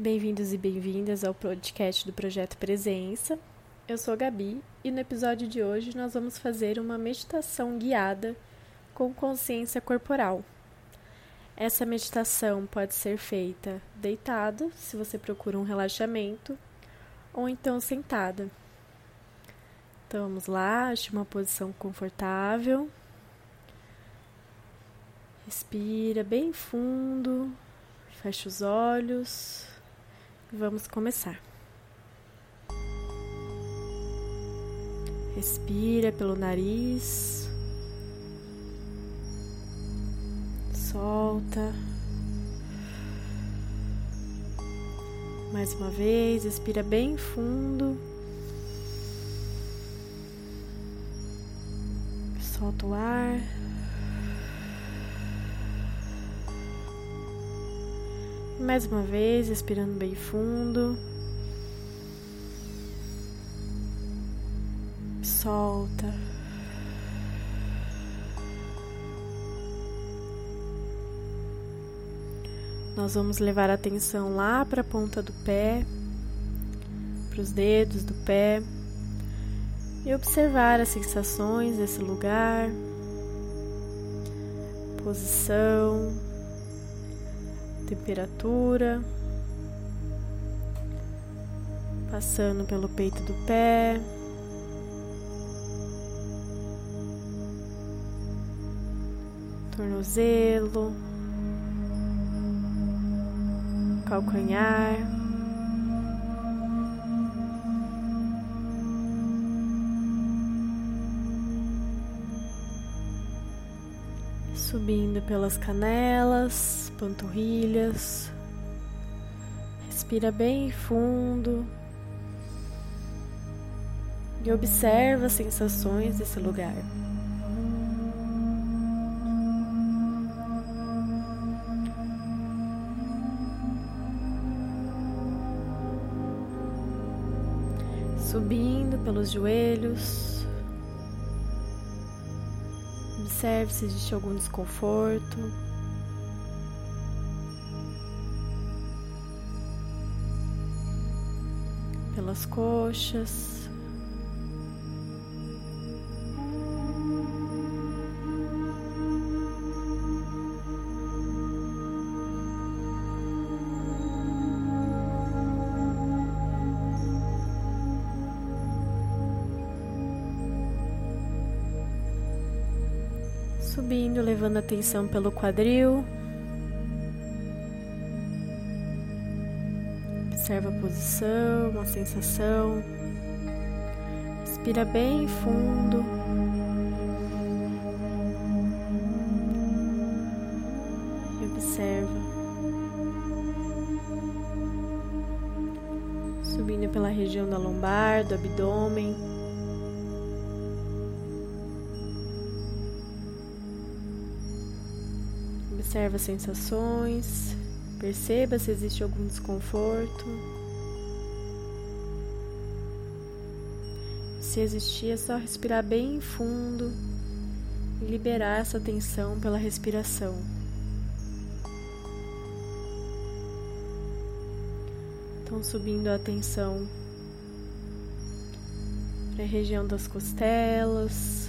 Bem-vindos e bem-vindas ao podcast do Projeto Presença. Eu sou a Gabi e no episódio de hoje nós vamos fazer uma meditação guiada com consciência corporal. Essa meditação pode ser feita deitado, se você procura um relaxamento, ou então sentada. Então vamos lá, ache uma posição confortável. Respira bem fundo, fecha os olhos vamos começar. Respira pelo nariz, solta. Mais uma vez, respira bem fundo. Solta o ar. Mais uma vez, respirando bem fundo. Solta. Nós vamos levar a atenção lá para a ponta do pé, para os dedos do pé e observar as sensações desse lugar, posição, temperatura, passando pelo peito do pé. Tornozelo, calcanhar. Subindo pelas canelas, panturrilhas. Respira bem fundo e observa as sensações desse lugar. Subindo pelos joelhos, Observe se existe algum desconforto. Pelas coxas. Subindo, levando a atenção pelo quadril. Observa a posição, a sensação. Respira bem fundo. E observa. Subindo pela região da lombar, do abdômen. Observe as sensações, perceba se existe algum desconforto. Se existir, é só respirar bem fundo e liberar essa tensão pela respiração. Então, subindo a atenção para a região das costelas,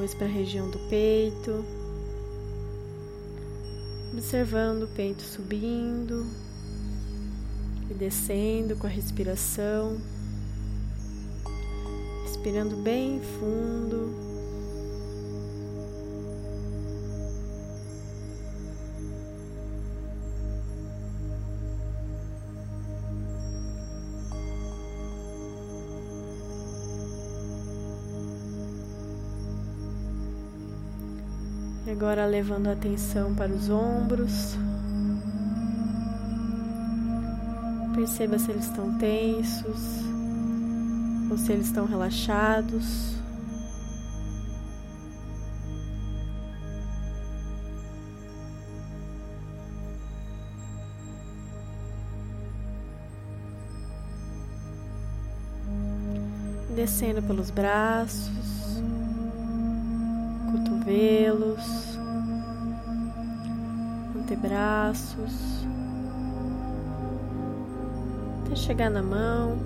depois para a região do peito observando o peito subindo e descendo com a respiração, respirando bem fundo. Agora levando a atenção para os ombros. Perceba se eles estão tensos ou se eles estão relaxados. Descendo pelos braços, cotovelos antebraços, até chegar na mão,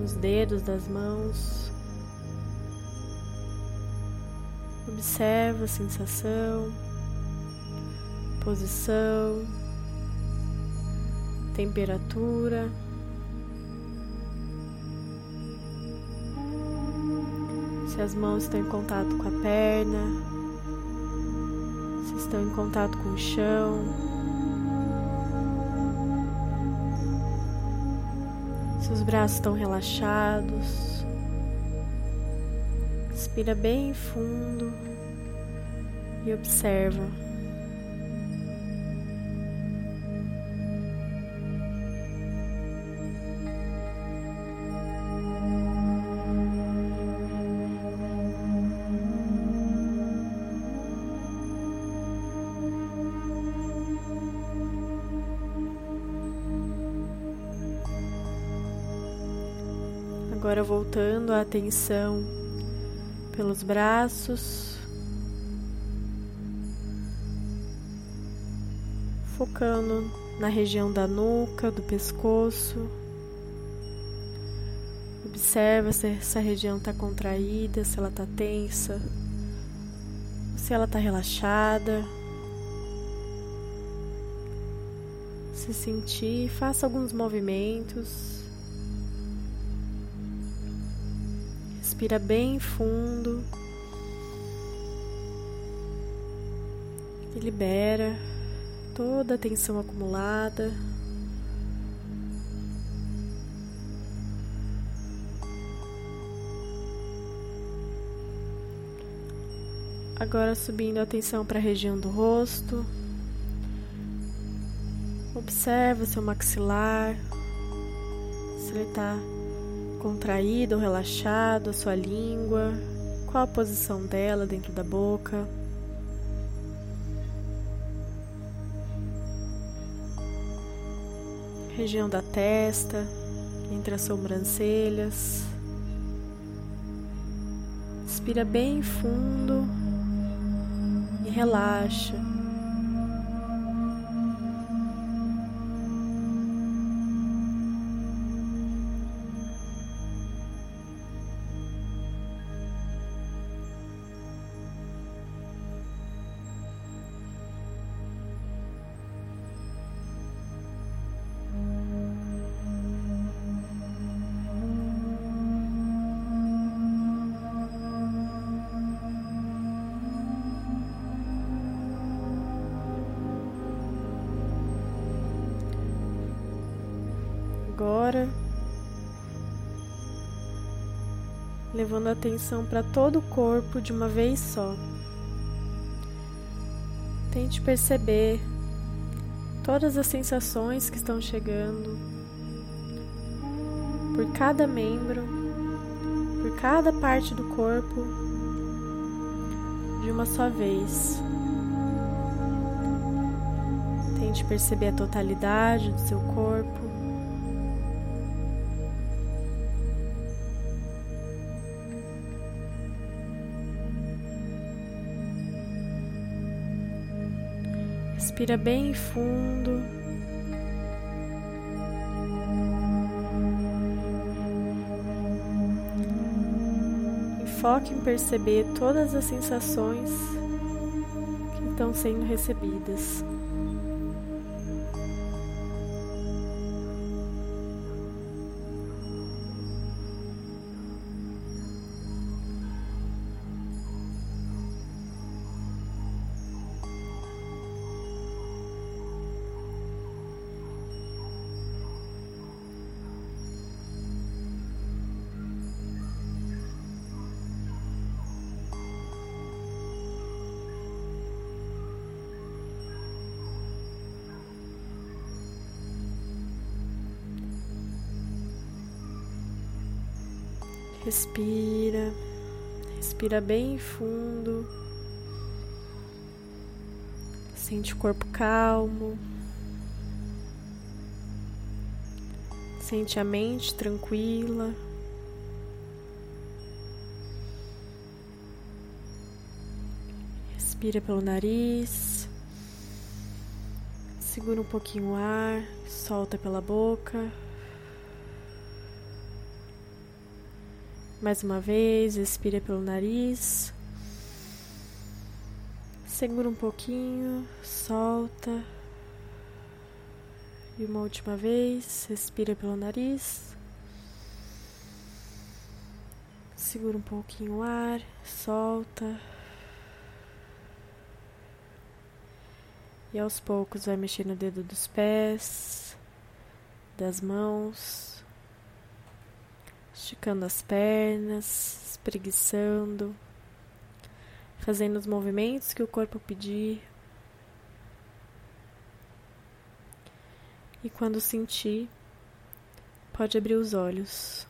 nos dedos das mãos. Observa a sensação, posição, temperatura. Se as mãos estão em contato com a perna, se estão em contato com o chão. Se os braços estão relaxados. Respira bem fundo e observa. Agora voltando a atenção pelos braços, focando na região da nuca, do pescoço. Observa se essa região está contraída, se ela está tensa, se ela está relaxada. Se sentir, faça alguns movimentos. Respira bem fundo. E libera toda a tensão acumulada. Agora subindo a atenção para a região do rosto. Observa seu maxilar, se ele está contraído ou relaxado, a sua língua, qual a posição dela dentro da boca. Região da testa, entre as sobrancelhas. Inspira bem fundo e relaxa. Agora, levando a atenção para todo o corpo de uma vez só. Tente perceber todas as sensações que estão chegando por cada membro, por cada parte do corpo, de uma só vez. Tente perceber a totalidade do seu corpo. Respira bem fundo. E foque em perceber todas as sensações que estão sendo recebidas. Respira, respira bem fundo. Sente o corpo calmo. Sente a mente tranquila. Respira pelo nariz. Segura um pouquinho o ar, solta pela boca. Mais uma vez, respira pelo nariz. Segura um pouquinho, solta. E uma última vez, respira pelo nariz. Segura um pouquinho o ar, solta. E aos poucos vai mexer no dedo dos pés, das mãos, esticando as pernas, espreguiçando, fazendo os movimentos que o corpo pedir. E quando sentir, pode abrir os olhos.